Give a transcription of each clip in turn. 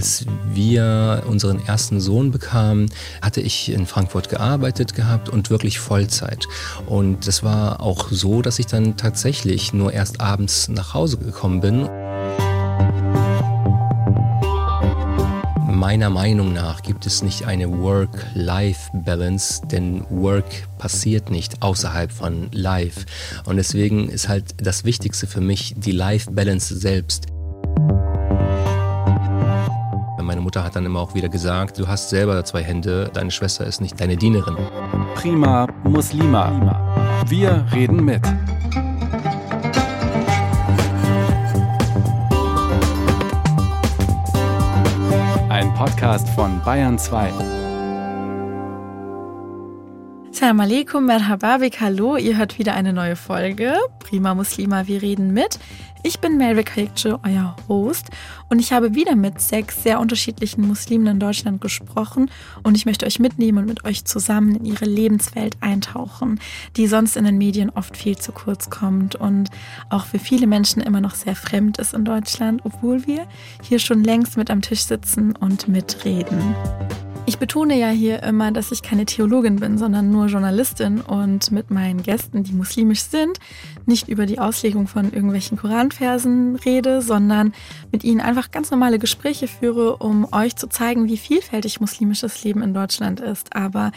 als wir unseren ersten Sohn bekamen, hatte ich in Frankfurt gearbeitet gehabt und wirklich Vollzeit. Und es war auch so, dass ich dann tatsächlich nur erst abends nach Hause gekommen bin. Meiner Meinung nach gibt es nicht eine Work-Life-Balance, denn Work passiert nicht außerhalb von Life. Und deswegen ist halt das Wichtigste für mich die Life-Balance selbst. Meine Mutter hat dann immer auch wieder gesagt, du hast selber zwei Hände, deine Schwester ist nicht deine Dienerin. Prima Muslima. Wir reden mit. Ein Podcast von Bayern 2. Salam alaikum, merhaba, hallo. Ihr hört wieder eine neue Folge. Prima Muslima, wir reden mit. Ich bin Mary Kayekce, euer Host, und ich habe wieder mit sechs sehr unterschiedlichen Muslimen in Deutschland gesprochen und ich möchte euch mitnehmen und mit euch zusammen in ihre Lebenswelt eintauchen, die sonst in den Medien oft viel zu kurz kommt und auch für viele Menschen immer noch sehr fremd ist in Deutschland, obwohl wir hier schon längst mit am Tisch sitzen und mitreden. Ich betone ja hier immer, dass ich keine Theologin bin, sondern nur Journalistin und mit meinen Gästen, die muslimisch sind, nicht über die Auslegung von irgendwelchen Koranversen rede, sondern mit ihnen einfach ganz normale Gespräche führe, um euch zu zeigen, wie vielfältig muslimisches Leben in Deutschland ist. Aber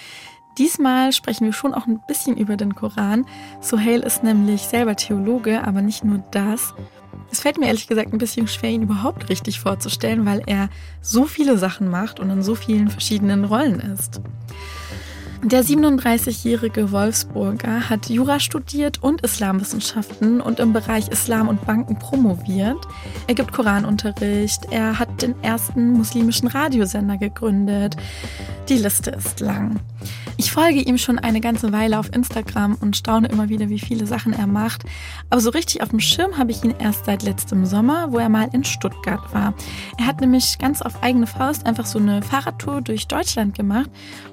Diesmal sprechen wir schon auch ein bisschen über den Koran. Sohail ist nämlich selber Theologe, aber nicht nur das. Es fällt mir ehrlich gesagt ein bisschen schwer, ihn überhaupt richtig vorzustellen, weil er so viele Sachen macht und in so vielen verschiedenen Rollen ist. Der 37-jährige Wolfsburger hat Jura studiert und Islamwissenschaften und im Bereich Islam und Banken promoviert. Er gibt Koranunterricht, er hat den ersten muslimischen Radiosender gegründet. Die Liste ist lang. Ich folge ihm schon eine ganze Weile auf Instagram und staune immer wieder, wie viele Sachen er macht. Aber so richtig auf dem Schirm habe ich ihn erst seit letztem Sommer, wo er mal in Stuttgart war. Er hat nämlich ganz auf eigene Faust einfach so eine Fahrradtour durch Deutschland gemacht,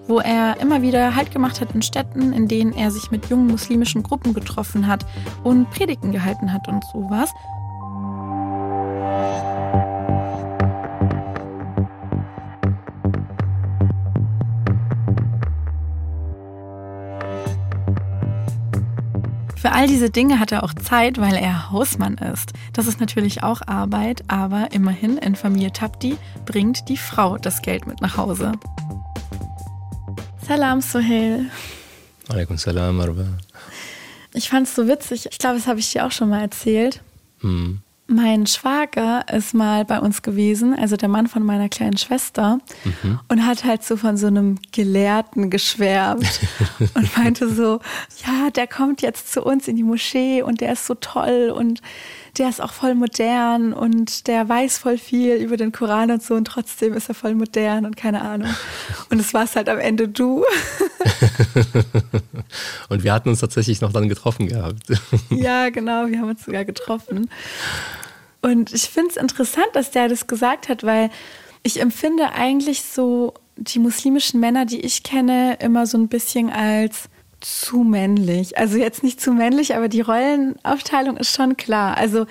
wo er immer wieder Halt gemacht hat in Städten, in denen er sich mit jungen muslimischen Gruppen getroffen hat und Predigten gehalten hat und sowas. Für all diese Dinge hat er auch Zeit, weil er Hausmann ist. Das ist natürlich auch Arbeit, aber immerhin in Familie Tapti bringt die Frau das Geld mit nach Hause. Salam, Sohail. Alaikum salam, Arba. Ich fand es so witzig. Ich glaube, das habe ich dir auch schon mal erzählt. Hm. Mein Schwager ist mal bei uns gewesen, also der Mann von meiner kleinen Schwester, mhm. und hat halt so von so einem Gelehrten geschwärmt und meinte so, ja, der kommt jetzt zu uns in die Moschee und der ist so toll und der ist auch voll modern und der weiß voll viel über den Koran und so und trotzdem ist er voll modern und keine Ahnung. Und es war es halt am Ende du. und wir hatten uns tatsächlich noch dann getroffen gehabt. ja, genau, wir haben uns sogar getroffen. Und ich finde es interessant, dass der das gesagt hat, weil ich empfinde eigentlich so die muslimischen Männer, die ich kenne, immer so ein bisschen als zu männlich. Also jetzt nicht zu männlich, aber die Rollenaufteilung ist schon klar. Also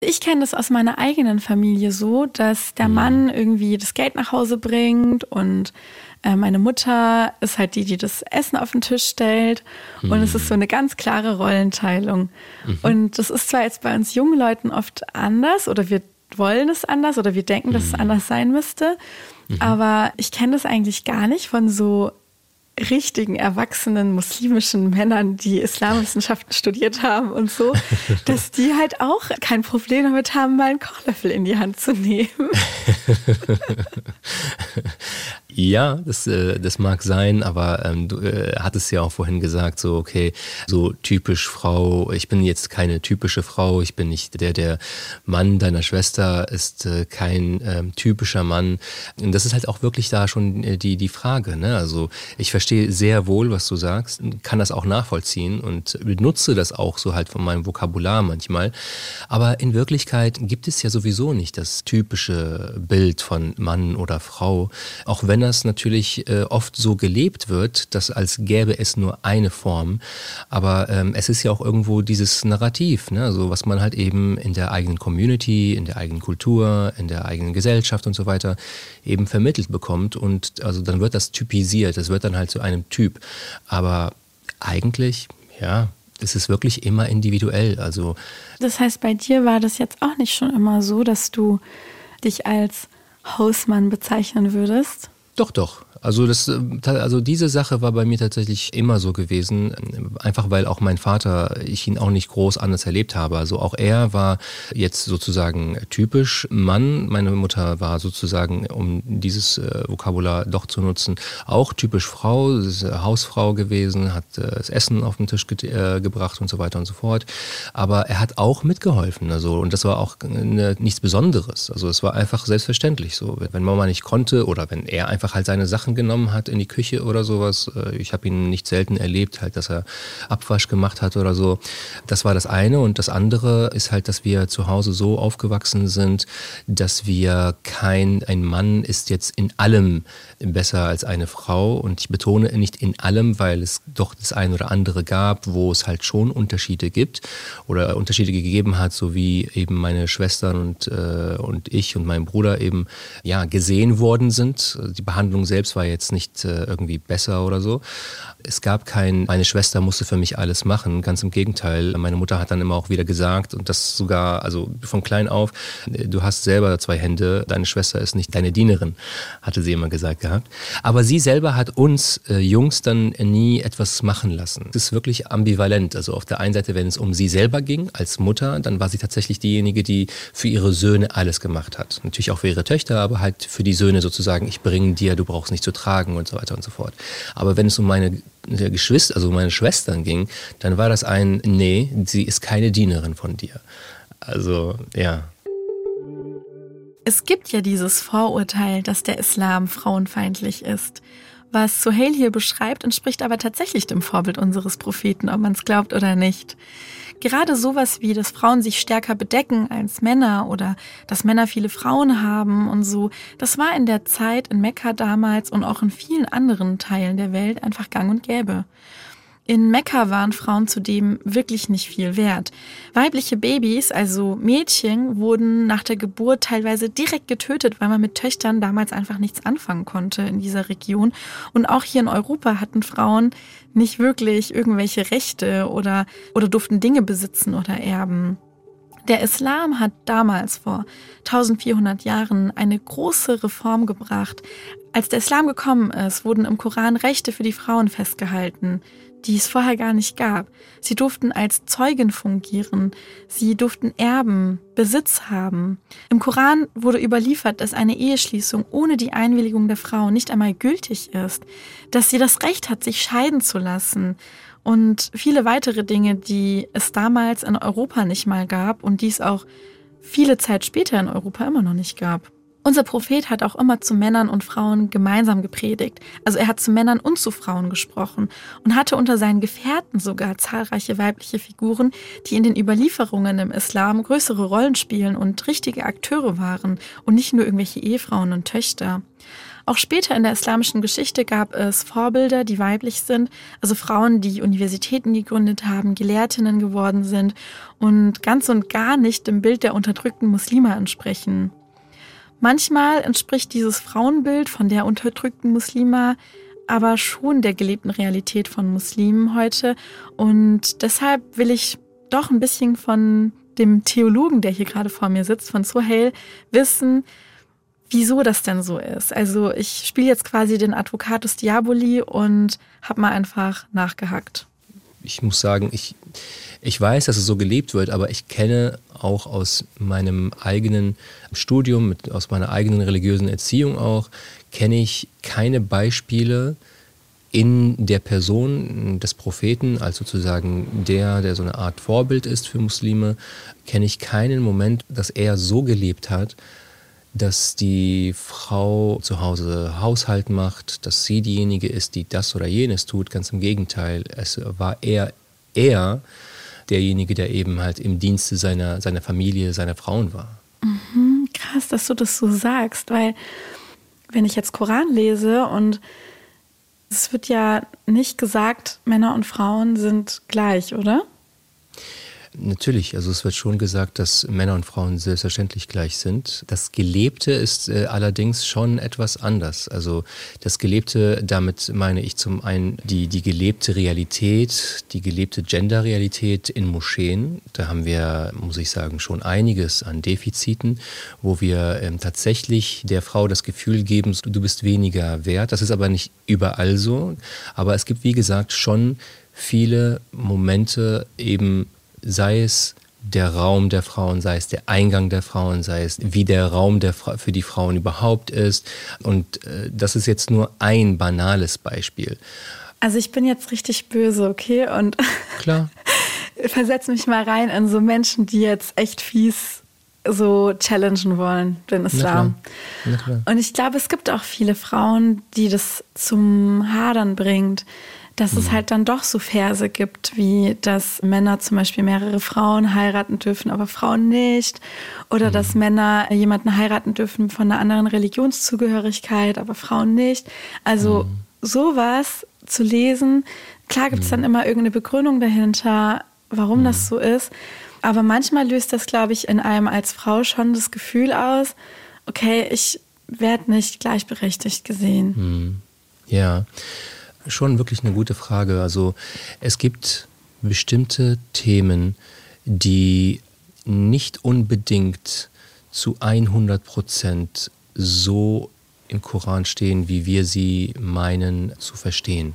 ich kenne das aus meiner eigenen Familie so, dass der mhm. Mann irgendwie das Geld nach Hause bringt und äh, meine Mutter ist halt die, die das Essen auf den Tisch stellt. Mhm. Und es ist so eine ganz klare Rollenteilung. Mhm. Und das ist zwar jetzt bei uns jungen Leuten oft anders oder wir wollen es anders oder wir denken, dass es mhm. anders sein müsste. Mhm. Aber ich kenne das eigentlich gar nicht von so richtigen, erwachsenen muslimischen Männern, die Islamwissenschaften studiert haben und so, dass die halt auch kein Problem damit haben, mal einen Kochlöffel in die Hand zu nehmen. Ja, das, äh, das mag sein, aber ähm, du äh, hattest ja auch vorhin gesagt, so, okay, so typisch Frau, ich bin jetzt keine typische Frau, ich bin nicht der, der Mann deiner Schwester ist äh, kein ähm, typischer Mann. Und das ist halt auch wirklich da schon äh, die, die Frage. Ne? Also ich verstehe sehr wohl, was du sagst, kann das auch nachvollziehen und benutze das auch so halt von meinem Vokabular manchmal. Aber in Wirklichkeit gibt es ja sowieso nicht das typische Bild von Mann oder Frau, auch wenn das natürlich äh, oft so gelebt wird, dass als gäbe es nur eine Form, aber ähm, es ist ja auch irgendwo dieses Narrativ, ne? also was man halt eben in der eigenen Community, in der eigenen Kultur, in der eigenen Gesellschaft und so weiter eben vermittelt bekommt und also dann wird das typisiert, es wird dann halt zu einem Typ, aber eigentlich, ja, es ist wirklich immer individuell. Also das heißt, bei dir war das jetzt auch nicht schon immer so, dass du dich als Hausmann bezeichnen würdest? Doch, doch. Also, das, äh, also diese Sache war bei mir tatsächlich immer so gewesen, einfach weil auch mein Vater, ich ihn auch nicht groß anders erlebt habe. Also auch er war jetzt sozusagen typisch Mann. Meine Mutter war sozusagen, um dieses äh, Vokabular doch zu nutzen, auch typisch Frau, Hausfrau gewesen, hat äh, das Essen auf den Tisch ge äh, gebracht und so weiter und so fort. Aber er hat auch mitgeholfen. Also, und das war auch eine, nichts Besonderes. Also es war einfach selbstverständlich so. Wenn Mama nicht konnte oder wenn er einfach halt seine Sachen Sachen genommen hat in die Küche oder sowas. Äh, ich habe ihn nicht selten erlebt, halt, dass er Abwasch gemacht hat oder so. Das war das eine. Und das andere ist halt, dass wir zu Hause so aufgewachsen sind, dass wir kein, ein Mann ist jetzt in allem besser als eine Frau. Und ich betone nicht in allem, weil es doch das eine oder andere gab, wo es halt schon Unterschiede gibt oder Unterschiede gegeben hat, so wie eben meine Schwestern und, äh, und ich und mein Bruder eben ja gesehen worden sind. Die Behandlung selbst war jetzt nicht äh, irgendwie besser oder so. Es gab kein, meine Schwester musste für mich alles machen. Ganz im Gegenteil. Meine Mutter hat dann immer auch wieder gesagt und das sogar, also von klein auf, du hast selber zwei Hände, deine Schwester ist nicht deine Dienerin, hatte sie immer gesagt gehabt. Aber sie selber hat uns äh, Jungs dann nie etwas machen lassen. Es ist wirklich ambivalent. Also auf der einen Seite, wenn es um sie selber ging als Mutter, dann war sie tatsächlich diejenige, die für ihre Söhne alles gemacht hat. Natürlich auch für ihre Töchter, aber halt für die Söhne sozusagen, ich bringe dir, du brauchst nicht zu tragen und so weiter und so fort. Aber wenn es um meine Geschwister, also um meine Schwestern ging, dann war das ein, nee, sie ist keine Dienerin von dir. Also, ja. Es gibt ja dieses Vorurteil, dass der Islam frauenfeindlich ist. Was Suhail hier beschreibt, entspricht aber tatsächlich dem Vorbild unseres Propheten, ob man es glaubt oder nicht. Gerade sowas wie, dass Frauen sich stärker bedecken als Männer oder dass Männer viele Frauen haben und so, das war in der Zeit in Mekka damals und auch in vielen anderen Teilen der Welt einfach gang und gäbe. In Mekka waren Frauen zudem wirklich nicht viel wert. Weibliche Babys, also Mädchen, wurden nach der Geburt teilweise direkt getötet, weil man mit Töchtern damals einfach nichts anfangen konnte in dieser Region. Und auch hier in Europa hatten Frauen nicht wirklich irgendwelche Rechte oder, oder durften Dinge besitzen oder erben. Der Islam hat damals vor 1400 Jahren eine große Reform gebracht. Als der Islam gekommen ist, wurden im Koran Rechte für die Frauen festgehalten die es vorher gar nicht gab. Sie durften als Zeugen fungieren, sie durften erben, Besitz haben. Im Koran wurde überliefert, dass eine Eheschließung ohne die Einwilligung der Frau nicht einmal gültig ist, dass sie das Recht hat, sich scheiden zu lassen und viele weitere Dinge, die es damals in Europa nicht mal gab und die es auch viele Zeit später in Europa immer noch nicht gab. Unser Prophet hat auch immer zu Männern und Frauen gemeinsam gepredigt. Also er hat zu Männern und zu Frauen gesprochen und hatte unter seinen Gefährten sogar zahlreiche weibliche Figuren, die in den Überlieferungen im Islam größere Rollen spielen und richtige Akteure waren und nicht nur irgendwelche Ehefrauen und Töchter. Auch später in der islamischen Geschichte gab es Vorbilder, die weiblich sind, also Frauen, die Universitäten gegründet haben, Gelehrtinnen geworden sind und ganz und gar nicht dem Bild der unterdrückten Muslime entsprechen. Manchmal entspricht dieses Frauenbild von der unterdrückten Muslima aber schon der gelebten Realität von Muslimen heute. Und deshalb will ich doch ein bisschen von dem Theologen, der hier gerade vor mir sitzt, von Sohail, wissen, wieso das denn so ist. Also ich spiele jetzt quasi den Advocatus Diaboli und habe mal einfach nachgehackt. Ich muss sagen, ich, ich weiß, dass es so gelebt wird, aber ich kenne auch aus meinem eigenen Studium, mit, aus meiner eigenen religiösen Erziehung auch, kenne ich keine Beispiele in der Person des Propheten, als sozusagen der, der so eine Art Vorbild ist für Muslime, kenne ich keinen Moment, dass er so gelebt hat, dass die Frau zu Hause Haushalt macht, dass sie diejenige ist, die das oder jenes tut. Ganz im Gegenteil, es war eher er, derjenige, der eben halt im Dienste seiner, seiner Familie, seiner Frauen war. Mhm, krass, dass du das so sagst, weil wenn ich jetzt Koran lese und es wird ja nicht gesagt, Männer und Frauen sind gleich, oder? Natürlich, also es wird schon gesagt, dass Männer und Frauen selbstverständlich gleich sind. Das Gelebte ist äh, allerdings schon etwas anders. Also das Gelebte, damit meine ich zum einen die, die gelebte Realität, die gelebte Gender-Realität in Moscheen. Da haben wir, muss ich sagen, schon einiges an Defiziten, wo wir ähm, tatsächlich der Frau das Gefühl geben, du bist weniger wert. Das ist aber nicht überall so. Aber es gibt, wie gesagt, schon viele Momente eben sei es der Raum der Frauen, sei es der Eingang der Frauen, sei es wie der Raum der für die Frauen überhaupt ist. Und äh, das ist jetzt nur ein banales Beispiel. Also ich bin jetzt richtig böse, okay? Und klar. versetz mich mal rein in so Menschen, die jetzt echt fies so challengen wollen, den Islam. Und ich glaube, es gibt auch viele Frauen, die das zum Hadern bringt dass mhm. es halt dann doch so Verse gibt, wie dass Männer zum Beispiel mehrere Frauen heiraten dürfen, aber Frauen nicht. Oder mhm. dass Männer jemanden heiraten dürfen von einer anderen Religionszugehörigkeit, aber Frauen nicht. Also mhm. sowas zu lesen, klar gibt es dann mhm. immer irgendeine Begründung dahinter, warum das mhm. so ist. Aber manchmal löst das, glaube ich, in einem als Frau schon das Gefühl aus, okay, ich werde nicht gleichberechtigt gesehen. Mhm. Ja schon wirklich eine gute Frage. Also es gibt bestimmte Themen, die nicht unbedingt zu 100 Prozent so im Koran stehen, wie wir sie meinen zu verstehen.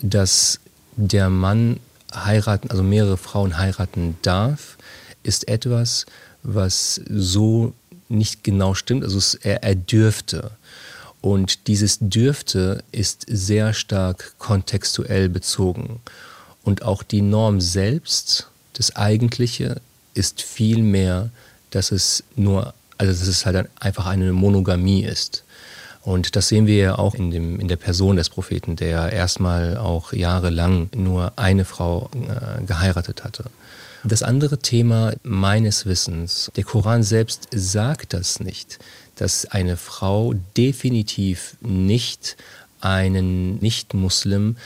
Dass der Mann heiraten, also mehrere Frauen heiraten darf, ist etwas, was so nicht genau stimmt. Also er, er dürfte. Und dieses dürfte ist sehr stark kontextuell bezogen. Und auch die Norm selbst, das Eigentliche, ist viel mehr, dass es nur, also dass es halt einfach eine Monogamie ist. Und das sehen wir ja auch in, dem, in der Person des Propheten, der erstmal auch jahrelang nur eine Frau äh, geheiratet hatte. Das andere Thema meines Wissens, der Koran selbst sagt das nicht dass eine Frau definitiv nicht einen Nicht-Muslim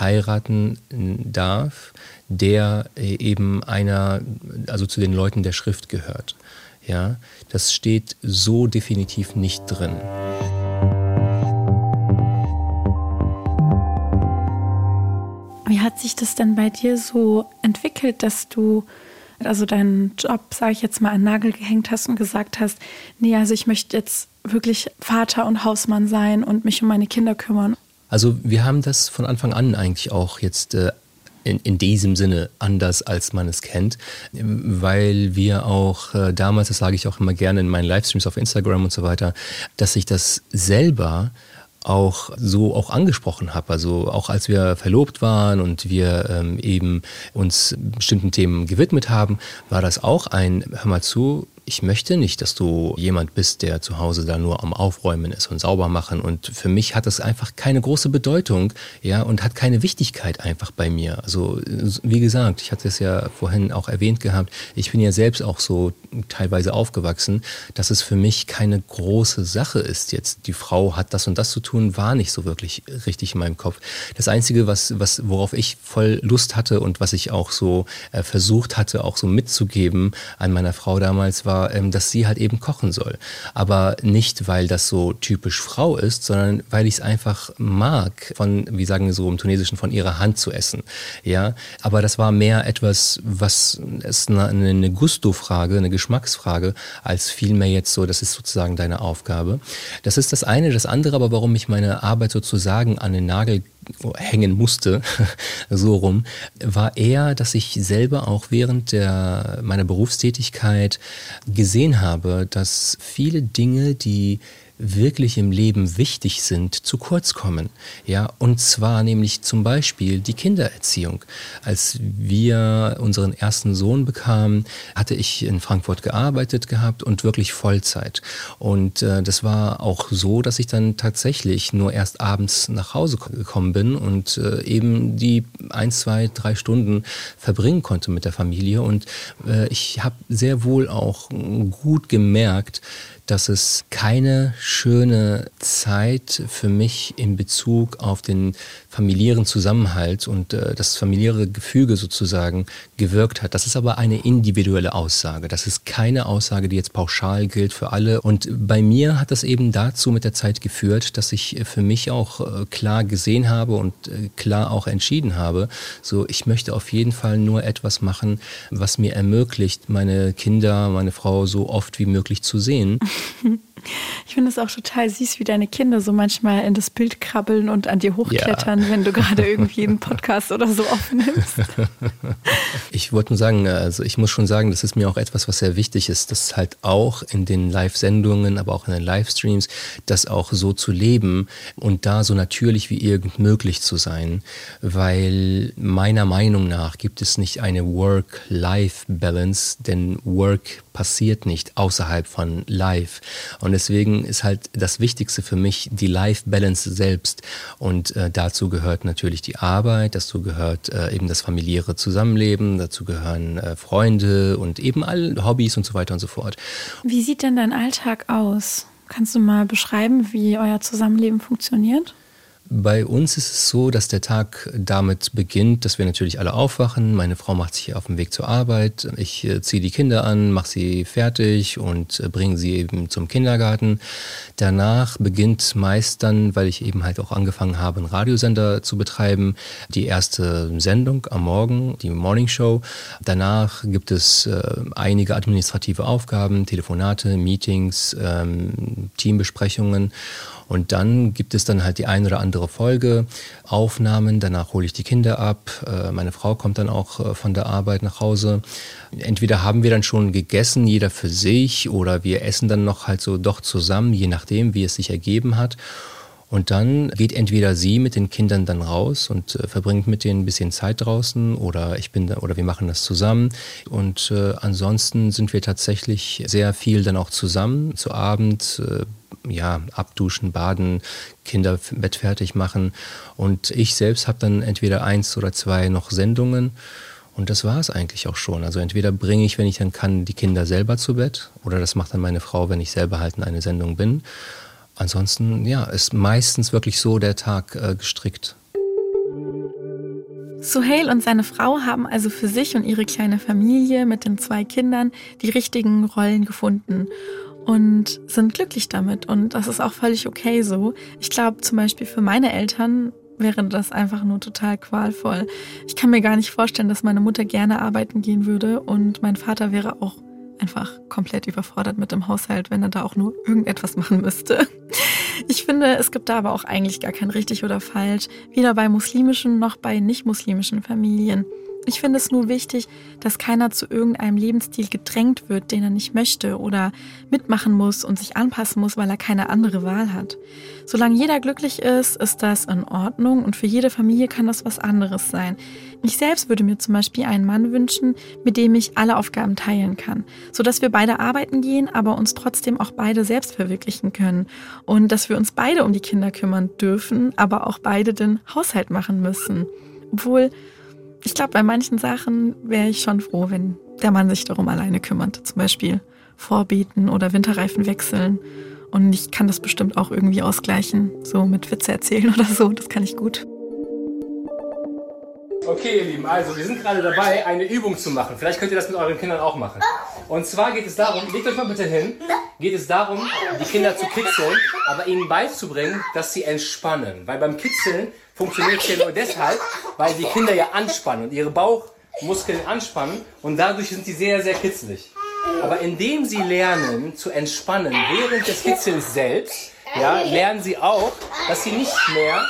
heiraten darf, der eben einer, also zu den Leuten der Schrift gehört. Ja, das steht so definitiv nicht drin. Wie hat sich das denn bei dir so entwickelt, dass du also deinen Job, sage ich jetzt mal, an Nagel gehängt hast und gesagt hast, nee, also ich möchte jetzt wirklich Vater und Hausmann sein und mich um meine Kinder kümmern? Also wir haben das von Anfang an eigentlich auch jetzt äh, in, in diesem Sinne anders, als man es kennt, weil wir auch äh, damals, das sage ich auch immer gerne in meinen Livestreams auf Instagram und so weiter, dass ich das selber auch so auch angesprochen habe. Also auch als wir verlobt waren und wir ähm, eben uns bestimmten Themen gewidmet haben, war das auch ein, hör mal zu, ich möchte nicht, dass du jemand bist, der zu Hause da nur am Aufräumen ist und sauber machen. Und für mich hat das einfach keine große Bedeutung, ja, und hat keine Wichtigkeit einfach bei mir. Also, wie gesagt, ich hatte es ja vorhin auch erwähnt gehabt, ich bin ja selbst auch so teilweise aufgewachsen, dass es für mich keine große Sache ist jetzt. Die Frau hat das und das zu tun, war nicht so wirklich richtig in meinem Kopf. Das Einzige, was, was, worauf ich voll Lust hatte und was ich auch so äh, versucht hatte, auch so mitzugeben an meiner Frau damals, war, ähm, dass sie halt eben kochen soll. Aber nicht, weil das so typisch Frau ist, sondern weil ich es einfach mag, von, wie sagen wir so im Tunesischen, von ihrer Hand zu essen. Ja, aber das war mehr etwas, was ist eine, eine Gusto-Frage, eine Geschmacksfrage, als vielmehr jetzt so, das ist sozusagen deine Aufgabe. Das ist das eine. Das andere aber, warum ich meine Arbeit sozusagen an den Nagel hängen musste, so rum, war eher, dass ich selber auch während der, meiner Berufstätigkeit gesehen habe, dass viele Dinge, die wirklich im Leben wichtig sind, zu kurz kommen. Ja, und zwar nämlich zum Beispiel die Kindererziehung. Als wir unseren ersten Sohn bekamen, hatte ich in Frankfurt gearbeitet gehabt und wirklich Vollzeit. Und äh, das war auch so, dass ich dann tatsächlich nur erst abends nach Hause gekommen bin und äh, eben die ein, zwei, drei Stunden verbringen konnte mit der Familie. Und äh, ich habe sehr wohl auch gut gemerkt, dass es keine schöne Zeit für mich in Bezug auf den familiären Zusammenhalt und äh, das familiäre Gefüge sozusagen gewirkt hat. Das ist aber eine individuelle Aussage. Das ist keine Aussage, die jetzt pauschal gilt für alle. Und bei mir hat das eben dazu mit der Zeit geführt, dass ich für mich auch äh, klar gesehen habe und äh, klar auch entschieden habe, so ich möchte auf jeden Fall nur etwas machen, was mir ermöglicht, meine Kinder, meine Frau so oft wie möglich zu sehen. Ich finde es auch total süß, wie deine Kinder so manchmal in das Bild krabbeln und an dir hochklettern, ja. wenn du gerade irgendwie einen Podcast oder so aufnimmst. Ich wollte nur sagen, also ich muss schon sagen, das ist mir auch etwas, was sehr wichtig ist, das halt auch in den Live-Sendungen, aber auch in den Livestreams, das auch so zu leben und da so natürlich wie irgend möglich zu sein, weil meiner Meinung nach gibt es nicht eine Work-Life-Balance, denn Work passiert nicht außerhalb von Live. Und deswegen ist halt das Wichtigste für mich die Life-Balance selbst. Und äh, dazu gehört natürlich die Arbeit, dazu gehört äh, eben das familiäre Zusammenleben, dazu gehören äh, Freunde und eben alle Hobbys und so weiter und so fort. Wie sieht denn dein Alltag aus? Kannst du mal beschreiben, wie euer Zusammenleben funktioniert? Bei uns ist es so, dass der Tag damit beginnt, dass wir natürlich alle aufwachen. Meine Frau macht sich auf den Weg zur Arbeit. Ich äh, ziehe die Kinder an, mache sie fertig und äh, bringe sie eben zum Kindergarten. Danach beginnt meist dann, weil ich eben halt auch angefangen habe, einen Radiosender zu betreiben, die erste Sendung am Morgen, die Morning Show. Danach gibt es äh, einige administrative Aufgaben, Telefonate, Meetings, ähm, Teambesprechungen. Und dann gibt es dann halt die ein oder andere Folge, Aufnahmen, danach hole ich die Kinder ab, äh, meine Frau kommt dann auch äh, von der Arbeit nach Hause. Entweder haben wir dann schon gegessen, jeder für sich, oder wir essen dann noch halt so doch zusammen, je nachdem, wie es sich ergeben hat. Und dann geht entweder sie mit den Kindern dann raus und äh, verbringt mit denen ein bisschen Zeit draußen oder ich bin da, oder wir machen das zusammen. Und äh, ansonsten sind wir tatsächlich sehr viel dann auch zusammen zu Abend. Äh, ja, abduschen, baden, Kinder Bett fertig machen. Und ich selbst habe dann entweder eins oder zwei noch Sendungen. Und das war es eigentlich auch schon. Also entweder bringe ich, wenn ich dann kann, die Kinder selber zu Bett oder das macht dann meine Frau, wenn ich selber halt in eine Sendung bin. Ansonsten, ja, ist meistens wirklich so der Tag äh, gestrickt. Suhail und seine Frau haben also für sich und ihre kleine Familie mit den zwei Kindern die richtigen Rollen gefunden und sind glücklich damit. Und das ist auch völlig okay so. Ich glaube zum Beispiel für meine Eltern wäre das einfach nur total qualvoll. Ich kann mir gar nicht vorstellen, dass meine Mutter gerne arbeiten gehen würde und mein Vater wäre auch einfach komplett überfordert mit dem Haushalt, wenn er da auch nur irgendetwas machen müsste. Ich finde, es gibt da aber auch eigentlich gar kein richtig oder falsch, weder bei muslimischen noch bei nicht muslimischen Familien. Ich finde es nur wichtig, dass keiner zu irgendeinem Lebensstil gedrängt wird, den er nicht möchte oder mitmachen muss und sich anpassen muss, weil er keine andere Wahl hat. Solange jeder glücklich ist, ist das in Ordnung und für jede Familie kann das was anderes sein. Ich selbst würde mir zum Beispiel einen Mann wünschen, mit dem ich alle Aufgaben teilen kann, sodass wir beide arbeiten gehen, aber uns trotzdem auch beide selbst verwirklichen können und dass wir uns beide um die Kinder kümmern dürfen, aber auch beide den Haushalt machen müssen. Obwohl ich glaube, bei manchen Sachen wäre ich schon froh, wenn der Mann sich darum alleine kümmert. Zum Beispiel Vorbeten oder Winterreifen wechseln. Und ich kann das bestimmt auch irgendwie ausgleichen, so mit Witze erzählen oder so. Das kann ich gut. Okay, ihr Lieben, also wir sind gerade dabei, eine Übung zu machen. Vielleicht könnt ihr das mit euren Kindern auch machen. Und zwar geht es darum, legt euch mal bitte hin, geht es darum, die Kinder zu kitzeln, aber ihnen beizubringen, dass sie entspannen. Weil beim Kitzeln funktioniert ja nur deshalb, weil die Kinder ja anspannen und ihre Bauchmuskeln anspannen und dadurch sind sie sehr, sehr kitzelig. Aber indem sie lernen zu entspannen während des Kitzels selbst, ja, lernen sie auch, dass sie nicht mehr,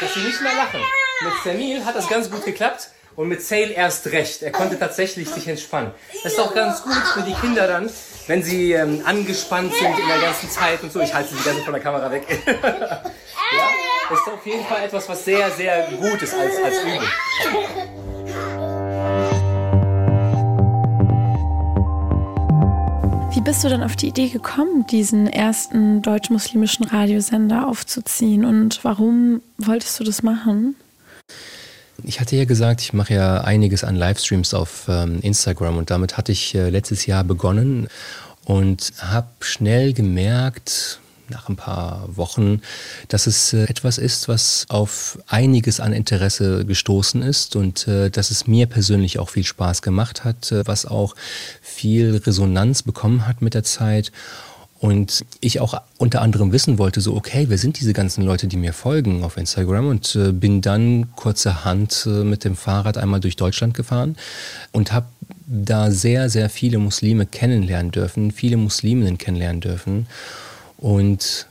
dass sie nicht mehr lachen. Mit Samil hat das ganz gut geklappt und mit Sale erst recht. Er konnte tatsächlich sich entspannen. Das ist auch ganz gut für die Kinder dann, wenn sie ähm, angespannt sind in der ganzen Zeit und so. Ich halte sie die ganze von der Kamera weg. ja, ist auf jeden Fall etwas, was sehr, sehr gut ist als, als Übung. Wie bist du dann auf die Idee gekommen, diesen ersten deutsch-muslimischen Radiosender aufzuziehen und warum wolltest du das machen? Ich hatte ja gesagt, ich mache ja einiges an Livestreams auf ähm, Instagram und damit hatte ich äh, letztes Jahr begonnen und habe schnell gemerkt, nach ein paar Wochen, dass es äh, etwas ist, was auf einiges an Interesse gestoßen ist und äh, dass es mir persönlich auch viel Spaß gemacht hat, äh, was auch viel Resonanz bekommen hat mit der Zeit. Und ich auch unter anderem wissen wollte, so, okay, wer sind diese ganzen Leute, die mir folgen auf Instagram? Und bin dann kurzerhand mit dem Fahrrad einmal durch Deutschland gefahren und habe da sehr, sehr viele Muslime kennenlernen dürfen, viele Musliminnen kennenlernen dürfen. Und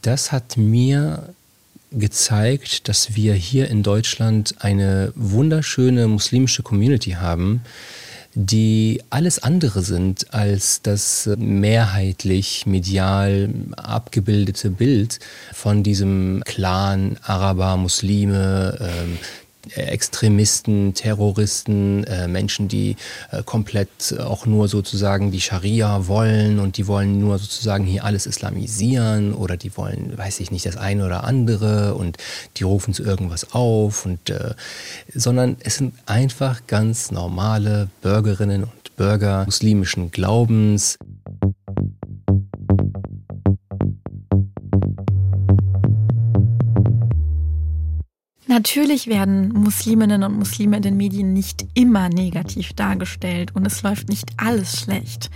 das hat mir gezeigt, dass wir hier in Deutschland eine wunderschöne muslimische Community haben, die alles andere sind als das mehrheitlich medial abgebildete Bild von diesem Clan Araber, Muslime, ähm, Extremisten, Terroristen, äh, Menschen, die äh, komplett auch nur sozusagen die Scharia wollen und die wollen nur sozusagen hier alles islamisieren oder die wollen, weiß ich nicht, das eine oder andere und die rufen zu irgendwas auf und äh, sondern es sind einfach ganz normale Bürgerinnen und Bürger muslimischen Glaubens. Natürlich werden Musliminnen und Muslime in den Medien nicht immer negativ dargestellt und es läuft nicht alles schlecht.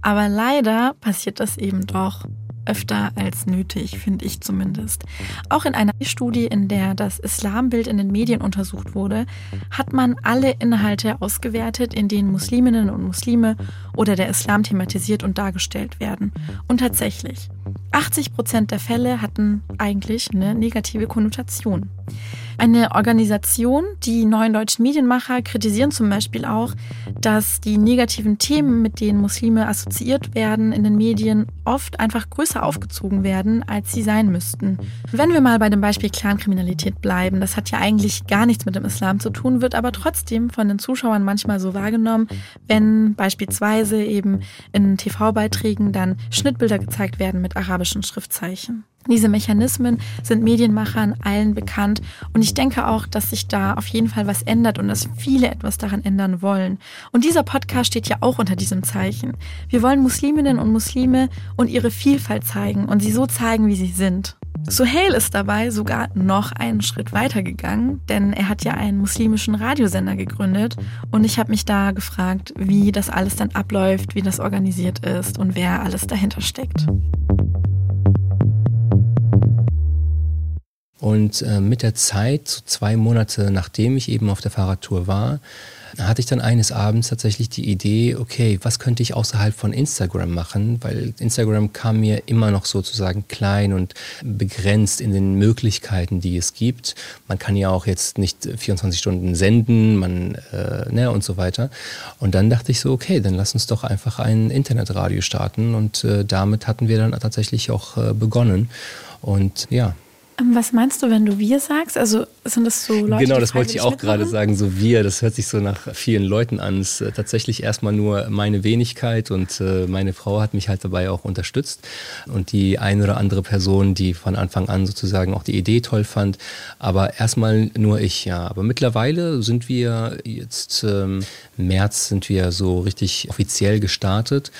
Aber leider passiert das eben doch öfter als nötig, finde ich zumindest. Auch in einer Studie, in der das Islambild in den Medien untersucht wurde, hat man alle Inhalte ausgewertet, in denen Musliminnen und Muslime oder der Islam thematisiert und dargestellt werden. Und tatsächlich, 80 Prozent der Fälle hatten eigentlich eine negative Konnotation. Eine Organisation, die neuen deutschen Medienmacher, kritisieren zum Beispiel auch, dass die negativen Themen, mit denen Muslime assoziiert werden in den Medien, oft einfach größer aufgezogen werden, als sie sein müssten. Wenn wir mal bei dem Beispiel Clankriminalität bleiben, das hat ja eigentlich gar nichts mit dem Islam zu tun, wird aber trotzdem von den Zuschauern manchmal so wahrgenommen, wenn beispielsweise eben in TV-Beiträgen dann Schnittbilder gezeigt werden mit arabischen Schriftzeichen. Diese Mechanismen sind Medienmachern allen bekannt und ich denke auch, dass sich da auf jeden Fall was ändert und dass viele etwas daran ändern wollen. Und dieser Podcast steht ja auch unter diesem Zeichen. Wir wollen Musliminnen und Muslime und ihre Vielfalt zeigen und sie so zeigen, wie sie sind. Suhail ist dabei sogar noch einen Schritt weiter gegangen, denn er hat ja einen muslimischen Radiosender gegründet und ich habe mich da gefragt, wie das alles dann abläuft, wie das organisiert ist und wer alles dahinter steckt. Und äh, mit der Zeit, so zwei Monate nachdem ich eben auf der Fahrradtour war, hatte ich dann eines Abends tatsächlich die Idee, okay, was könnte ich außerhalb von Instagram machen? Weil Instagram kam mir immer noch sozusagen klein und begrenzt in den Möglichkeiten, die es gibt. Man kann ja auch jetzt nicht 24 Stunden senden, man, äh, ne, und so weiter. Und dann dachte ich so, okay, dann lass uns doch einfach ein Internetradio starten. Und äh, damit hatten wir dann tatsächlich auch äh, begonnen. Und ja, was meinst du, wenn du wir sagst? Also sind das so Leute? Genau, das wollte ich auch gerade sagen. So wir, das hört sich so nach vielen Leuten an. Es ist äh, tatsächlich erstmal nur meine Wenigkeit und äh, meine Frau hat mich halt dabei auch unterstützt. Und die eine oder andere Person, die von Anfang an sozusagen auch die Idee toll fand. Aber erstmal nur ich, ja. Aber mittlerweile sind wir jetzt ähm, März sind wir so richtig offiziell gestartet.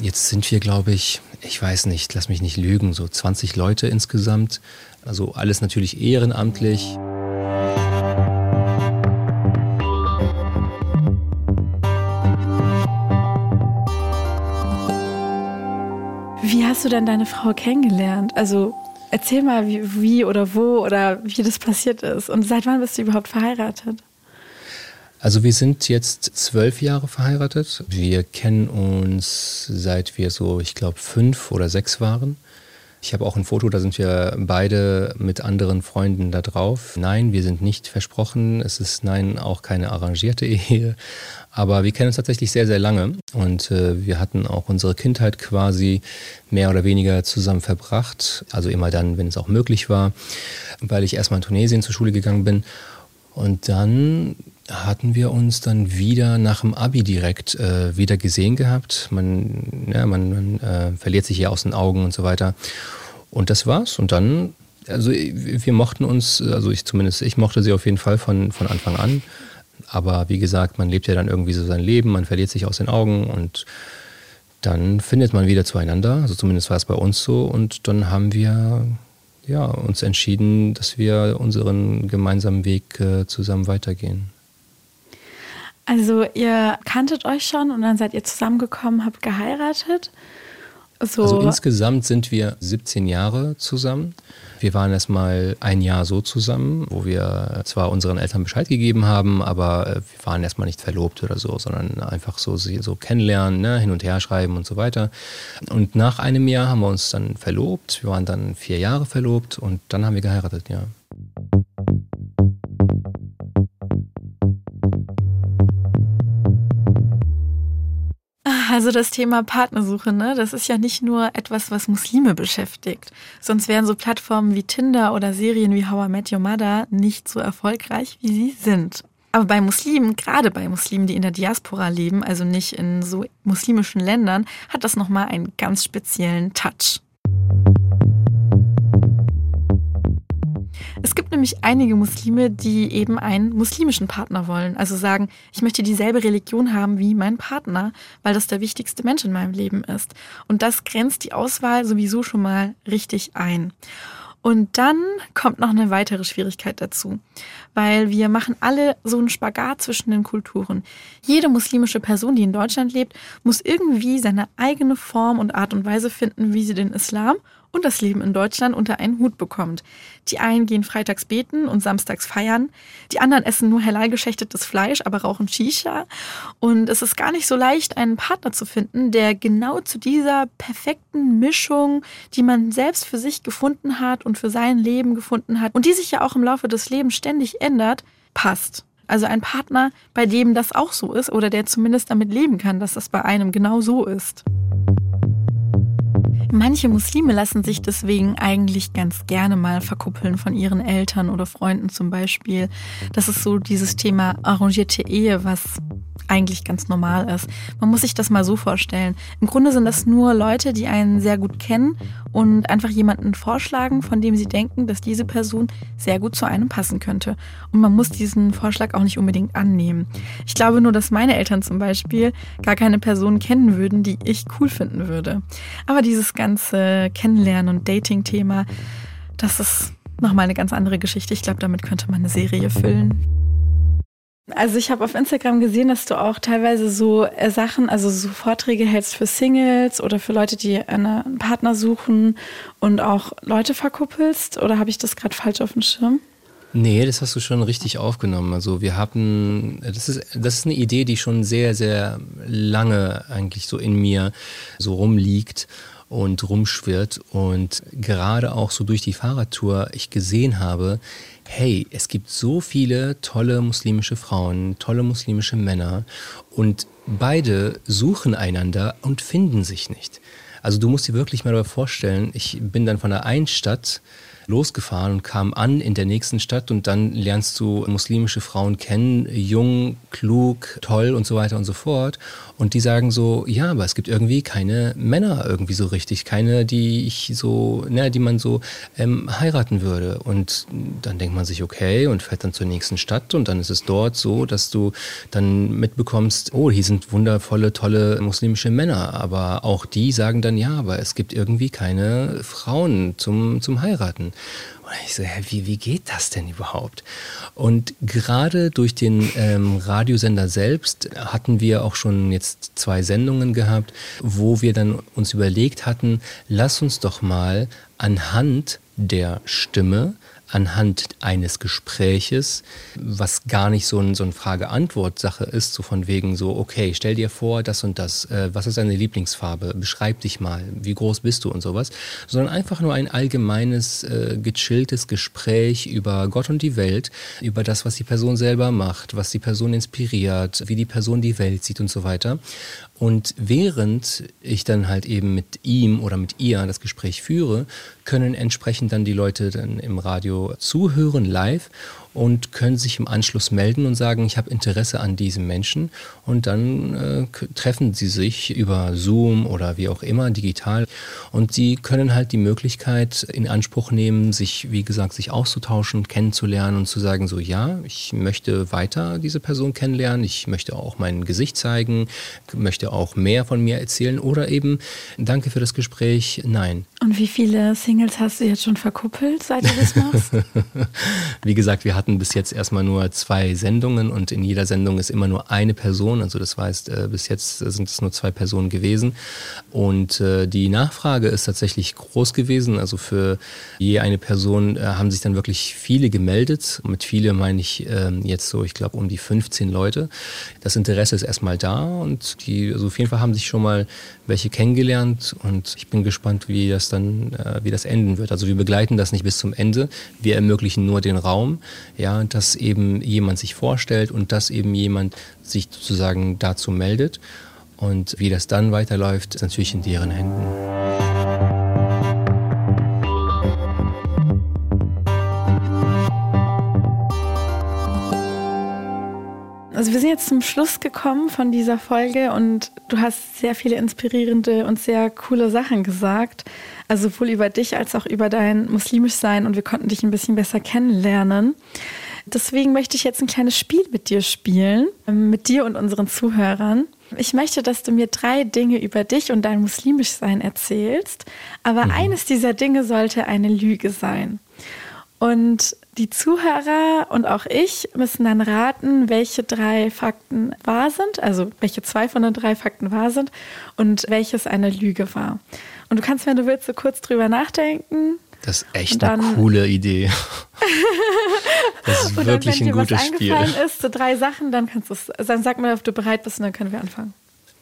Jetzt sind wir, glaube ich, ich weiß nicht, lass mich nicht lügen, so 20 Leute insgesamt. Also alles natürlich ehrenamtlich. Wie hast du denn deine Frau kennengelernt? Also erzähl mal, wie, wie, oder wo oder wie das passiert ist. Und seit wann bist du überhaupt verheiratet? Also wir sind jetzt zwölf Jahre verheiratet. Wir kennen uns seit wir so, ich glaube, fünf oder sechs waren. Ich habe auch ein Foto, da sind wir beide mit anderen Freunden da drauf. Nein, wir sind nicht versprochen. Es ist nein auch keine arrangierte Ehe. Aber wir kennen uns tatsächlich sehr, sehr lange. Und äh, wir hatten auch unsere Kindheit quasi mehr oder weniger zusammen verbracht. Also immer dann, wenn es auch möglich war, weil ich erstmal in Tunesien zur Schule gegangen bin. Und dann hatten wir uns dann wieder nach dem Abi direkt äh, wieder gesehen gehabt. Man, ja, man, man äh, verliert sich hier aus den Augen und so weiter. Und das war's. Und dann, also wir mochten uns, also ich zumindest, ich mochte sie auf jeden Fall von, von Anfang an. Aber wie gesagt, man lebt ja dann irgendwie so sein Leben, man verliert sich aus den Augen und dann findet man wieder zueinander. Also zumindest war es bei uns so. Und dann haben wir ja, uns entschieden, dass wir unseren gemeinsamen Weg äh, zusammen weitergehen. Also ihr kanntet euch schon und dann seid ihr zusammengekommen, habt geheiratet. So. Also insgesamt sind wir 17 Jahre zusammen. Wir waren erstmal ein Jahr so zusammen, wo wir zwar unseren Eltern Bescheid gegeben haben, aber äh, wir waren erstmal nicht verlobt oder so, sondern einfach so, so kennenlernen, ne, hin und her schreiben und so weiter. Und nach einem Jahr haben wir uns dann verlobt. Wir waren dann vier Jahre verlobt und dann haben wir geheiratet, ja. Also das Thema Partnersuche, ne, das ist ja nicht nur etwas, was Muslime beschäftigt. Sonst wären so Plattformen wie Tinder oder Serien wie How I Met Your Mother nicht so erfolgreich, wie sie sind. Aber bei Muslimen, gerade bei Muslimen, die in der Diaspora leben, also nicht in so muslimischen Ländern, hat das nochmal einen ganz speziellen Touch. Es gibt nämlich einige Muslime, die eben einen muslimischen Partner wollen. Also sagen, ich möchte dieselbe Religion haben wie mein Partner, weil das der wichtigste Mensch in meinem Leben ist. Und das grenzt die Auswahl sowieso schon mal richtig ein. Und dann kommt noch eine weitere Schwierigkeit dazu, weil wir machen alle so einen Spagat zwischen den Kulturen. Jede muslimische Person, die in Deutschland lebt, muss irgendwie seine eigene Form und Art und Weise finden, wie sie den Islam und das Leben in Deutschland unter einen Hut bekommt. Die einen gehen freitags beten und samstags feiern, die anderen essen nur halal geschächtetes Fleisch, aber rauchen Shisha. Und es ist gar nicht so leicht, einen Partner zu finden, der genau zu dieser perfekten Mischung, die man selbst für sich gefunden hat und für sein Leben gefunden hat und die sich ja auch im Laufe des Lebens ständig ändert, passt. Also ein Partner, bei dem das auch so ist oder der zumindest damit leben kann, dass das bei einem genau so ist. Manche Muslime lassen sich deswegen eigentlich ganz gerne mal verkuppeln von ihren Eltern oder Freunden zum Beispiel. Das ist so dieses Thema arrangierte Ehe, was eigentlich ganz normal ist. Man muss sich das mal so vorstellen. Im Grunde sind das nur Leute, die einen sehr gut kennen und einfach jemanden vorschlagen, von dem sie denken, dass diese Person sehr gut zu einem passen könnte. Und man muss diesen Vorschlag auch nicht unbedingt annehmen. Ich glaube nur, dass meine Eltern zum Beispiel gar keine Person kennen würden, die ich cool finden würde. Aber dieses ganze Kennenlernen und Dating-Thema, das ist nochmal eine ganz andere Geschichte. Ich glaube, damit könnte man eine Serie füllen. Also ich habe auf Instagram gesehen, dass du auch teilweise so äh, Sachen, also so Vorträge hältst für Singles oder für Leute, die einen Partner suchen und auch Leute verkuppelst. Oder habe ich das gerade falsch auf dem Schirm? Nee, das hast du schon richtig aufgenommen. Also wir hatten, das ist, das ist eine Idee, die schon sehr, sehr lange eigentlich so in mir so rumliegt und rumschwirrt und gerade auch so durch die Fahrradtour ich gesehen habe, hey, es gibt so viele tolle muslimische Frauen, tolle muslimische Männer und beide suchen einander und finden sich nicht. Also du musst dir wirklich mal vorstellen, ich bin dann von der einen Stadt losgefahren und kam an in der nächsten Stadt und dann lernst du muslimische Frauen kennen, jung, klug, toll und so weiter und so fort. Und die sagen so, ja, aber es gibt irgendwie keine Männer irgendwie so richtig, keine, die ich so, ne, die man so ähm, heiraten würde. Und dann denkt man sich, okay, und fährt dann zur nächsten Stadt und dann ist es dort so, dass du dann mitbekommst, oh, hier sind wundervolle, tolle muslimische Männer. Aber auch die sagen dann, ja, aber es gibt irgendwie keine Frauen zum, zum Heiraten. Und ich so, hä, wie, wie geht das denn überhaupt? Und gerade durch den ähm, Radiosender selbst hatten wir auch schon jetzt zwei Sendungen gehabt, wo wir dann uns überlegt hatten, lass uns doch mal anhand der Stimme anhand eines Gespräches, was gar nicht so ein, so ein Frage-Antwort-Sache ist, so von wegen so, okay, stell dir vor, das und das, äh, was ist deine Lieblingsfarbe, beschreib dich mal, wie groß bist du und sowas, sondern einfach nur ein allgemeines, äh, gechilltes Gespräch über Gott und die Welt, über das, was die Person selber macht, was die Person inspiriert, wie die Person die Welt sieht und so weiter. Und während ich dann halt eben mit ihm oder mit ihr das Gespräch führe, können entsprechend dann die Leute dann im Radio zuhören live und können sich im Anschluss melden und sagen, ich habe Interesse an diesem Menschen und dann äh, treffen sie sich über Zoom oder wie auch immer digital und sie können halt die Möglichkeit in Anspruch nehmen, sich wie gesagt sich auszutauschen, kennenzulernen und zu sagen so ja, ich möchte weiter diese Person kennenlernen, ich möchte auch mein Gesicht zeigen, möchte auch mehr von mir erzählen oder eben danke für das Gespräch, nein. Und wie viele Singles hast du jetzt schon verkuppelt, seit du das machst? wie gesagt, wir hatten bis jetzt erstmal nur zwei Sendungen und in jeder Sendung ist immer nur eine Person. Also das heißt, äh, bis jetzt sind es nur zwei Personen gewesen. Und äh, die Nachfrage ist tatsächlich groß gewesen. Also für je eine Person äh, haben sich dann wirklich viele gemeldet. Mit viele meine ich ähm, jetzt so, ich glaube, um die 15 Leute. Das Interesse ist erstmal da und die, also auf jeden Fall haben sich schon mal welche kennengelernt und ich bin gespannt, wie das dann, wie das enden wird. Also wir begleiten das nicht bis zum Ende. Wir ermöglichen nur den Raum ja, dass eben jemand sich vorstellt und dass eben jemand sich sozusagen dazu meldet. Und wie das dann weiterläuft, ist natürlich in deren Händen. Also wir sind jetzt zum Schluss gekommen von dieser Folge und du hast sehr viele inspirierende und sehr coole Sachen gesagt. Also sowohl über dich als auch über dein muslimisch Sein und wir konnten dich ein bisschen besser kennenlernen. Deswegen möchte ich jetzt ein kleines Spiel mit dir spielen, mit dir und unseren Zuhörern. Ich möchte, dass du mir drei Dinge über dich und dein muslimisch Sein erzählst, aber mhm. eines dieser Dinge sollte eine Lüge sein. Und die Zuhörer und auch ich müssen dann raten, welche drei Fakten wahr sind, also welche zwei von den drei Fakten wahr sind und welches eine Lüge war. Und du kannst, wenn du willst, so kurz drüber nachdenken. Das ist echt eine coole Idee. das ist wirklich ein gutes was Spiel. ist, so drei Sachen, dann kannst du es, dann sag mal, ob du bereit bist und dann können wir anfangen.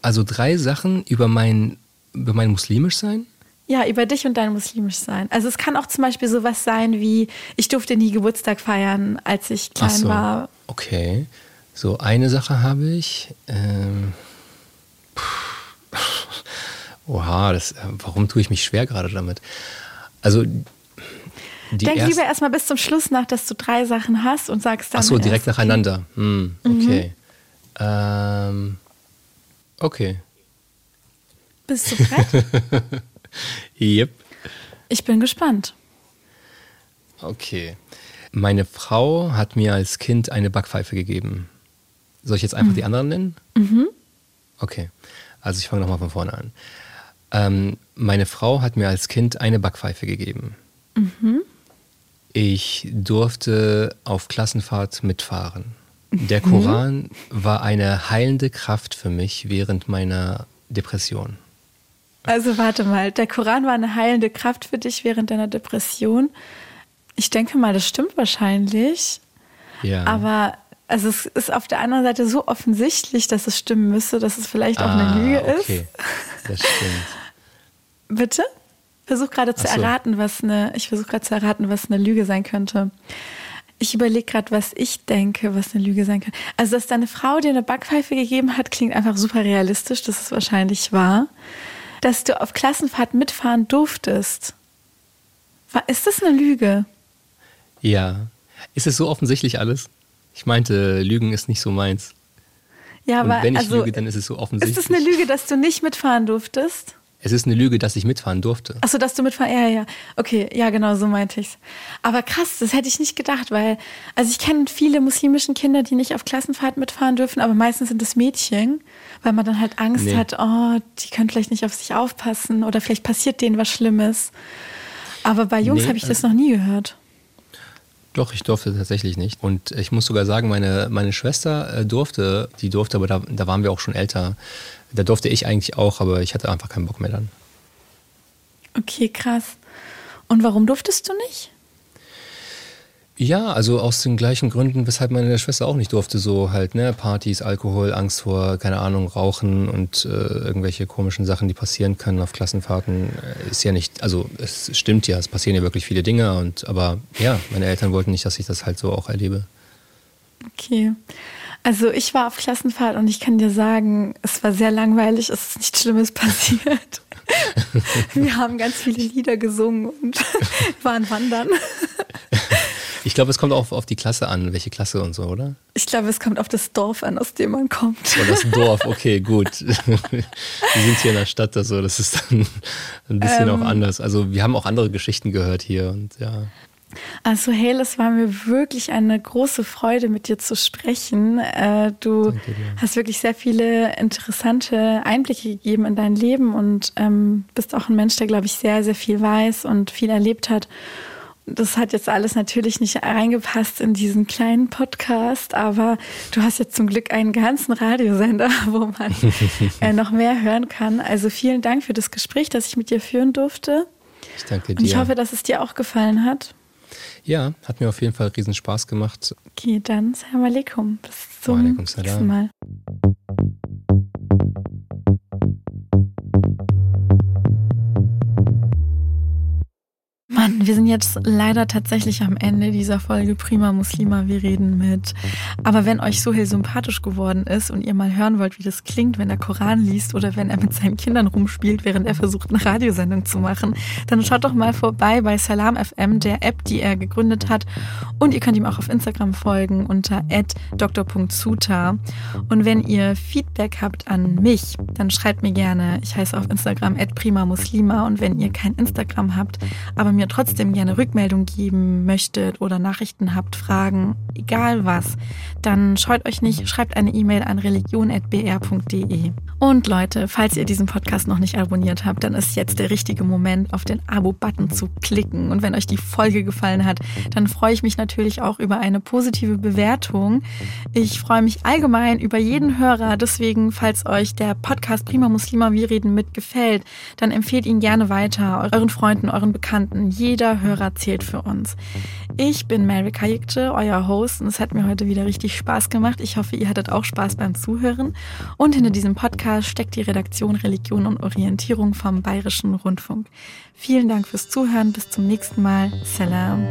Also drei Sachen über mein, über mein muslimisch sein? Ja, über dich und dein muslimisch sein. Also es kann auch zum Beispiel sowas sein wie, ich durfte nie Geburtstag feiern, als ich klein so, war. Okay. So, eine Sache habe ich. Ähm, oha, das, äh, warum tue ich mich schwer gerade damit? Also. Denk lieber erstmal bis zum Schluss nach, dass du drei Sachen hast und sagst dann. Ach so, direkt nacheinander. Hm, okay. Mhm. Ähm, okay. Bist du bereit? yep. Ich bin gespannt. Okay. Meine Frau hat mir als Kind eine Backpfeife gegeben. Soll ich jetzt einfach mhm. die anderen nennen? Mhm. Okay. Also ich fange nochmal von vorne an. Ähm, meine Frau hat mir als Kind eine Backpfeife gegeben. Mhm. Ich durfte auf Klassenfahrt mitfahren. Der mhm. Koran war eine heilende Kraft für mich während meiner Depression. Also warte mal, der Koran war eine heilende Kraft für dich während deiner Depression. Ich denke mal, das stimmt wahrscheinlich. Ja. Aber also es ist auf der anderen Seite so offensichtlich, dass es stimmen müsste, dass es vielleicht auch ah, eine Lüge okay. ist. Das stimmt. Bitte? Versuch gerade zu so. erraten, was eine, ich versuche gerade zu erraten, was eine Lüge sein könnte. Ich überlege gerade, was ich denke, was eine Lüge sein könnte. Also, dass deine Frau dir eine Backpfeife gegeben hat, klingt einfach super realistisch, das ist wahrscheinlich wahr dass du auf Klassenfahrt mitfahren durftest. Ist das eine Lüge? Ja. Ist es so offensichtlich alles? Ich meinte, Lügen ist nicht so meins. Ja, aber Und wenn ich also, lüge, dann ist es so offensichtlich. Ist es eine Lüge, dass du nicht mitfahren durftest? Es ist eine Lüge, dass ich mitfahren durfte. Achso, dass du mitfahren, ja, ja. Okay, ja, genau, so meinte ich's. Aber krass, das hätte ich nicht gedacht, weil, also ich kenne viele muslimischen Kinder, die nicht auf Klassenfahrt mitfahren dürfen, aber meistens sind es Mädchen, weil man dann halt Angst nee. hat, oh, die können vielleicht nicht auf sich aufpassen oder vielleicht passiert denen was Schlimmes. Aber bei Jungs nee, habe ich das noch nie gehört. Doch, ich durfte tatsächlich nicht. Und ich muss sogar sagen, meine, meine Schwester äh, durfte, die durfte, aber da, da waren wir auch schon älter. Da durfte ich eigentlich auch, aber ich hatte einfach keinen Bock mehr dann. Okay, krass. Und warum durftest du nicht? Ja, also aus den gleichen Gründen, weshalb meine Schwester auch nicht durfte, so halt, ne, Partys, Alkohol, Angst vor, keine Ahnung, Rauchen und äh, irgendwelche komischen Sachen, die passieren können auf Klassenfahrten, äh, ist ja nicht, also es stimmt ja, es passieren ja wirklich viele Dinge und aber ja, meine Eltern wollten nicht, dass ich das halt so auch erlebe. Okay. Also ich war auf Klassenfahrt und ich kann dir sagen, es war sehr langweilig, es ist nichts Schlimmes passiert. Wir haben ganz viele Lieder gesungen und waren wandern. Ich glaube, es kommt auch auf die Klasse an, welche Klasse und so, oder? Ich glaube, es kommt auf das Dorf an, aus dem man kommt. Oh, das Dorf, okay, gut. wir sind hier in der Stadt, also das ist dann ein bisschen ähm, auch anders. Also wir haben auch andere Geschichten gehört hier und ja. Also Hale, es war mir wirklich eine große Freude, mit dir zu sprechen. Äh, du hast wirklich sehr viele interessante Einblicke gegeben in dein Leben und ähm, bist auch ein Mensch, der, glaube ich, sehr, sehr viel weiß und viel erlebt hat. Das hat jetzt alles natürlich nicht reingepasst in diesen kleinen Podcast, aber du hast jetzt zum Glück einen ganzen Radiosender, wo man äh, noch mehr hören kann. Also vielen Dank für das Gespräch, das ich mit dir führen durfte. Ich danke dir. Und ich hoffe, dass es dir auch gefallen hat. Ja, hat mir auf jeden Fall riesen Spaß gemacht. Okay, dann Salam alaikum. Bis zum nächsten Mal. Mann, wir sind jetzt leider tatsächlich am Ende dieser Folge Prima Muslima, wir reden mit. Aber wenn euch Sohel sympathisch geworden ist und ihr mal hören wollt, wie das klingt, wenn er Koran liest oder wenn er mit seinen Kindern rumspielt, während er versucht, eine Radiosendung zu machen, dann schaut doch mal vorbei bei Salam FM, der App, die er gegründet hat. Und ihr könnt ihm auch auf Instagram folgen unter dr.suta. Und wenn ihr Feedback habt an mich, dann schreibt mir gerne. Ich heiße auf Instagram @prima_muslima und wenn ihr kein Instagram habt, aber mir trotzdem gerne Rückmeldung geben möchtet oder Nachrichten habt, Fragen, egal was, dann scheut euch nicht, schreibt eine E-Mail an religion.br.de. Und Leute, falls ihr diesen Podcast noch nicht abonniert habt, dann ist jetzt der richtige Moment, auf den Abo-Button zu klicken. Und wenn euch die Folge gefallen hat, dann freue ich mich natürlich auch über eine positive Bewertung. Ich freue mich allgemein über jeden Hörer. Deswegen, falls euch der Podcast Prima Muslima Wir reden mit gefällt, dann empfehlt ihn gerne weiter, euren Freunden, euren Bekannten. Jeder Hörer zählt für uns. Ich bin Mary Kayikce, euer Host, und es hat mir heute wieder richtig Spaß gemacht. Ich hoffe, ihr hattet auch Spaß beim Zuhören. Und hinter diesem Podcast steckt die Redaktion Religion und Orientierung vom Bayerischen Rundfunk. Vielen Dank fürs Zuhören. Bis zum nächsten Mal. Salam.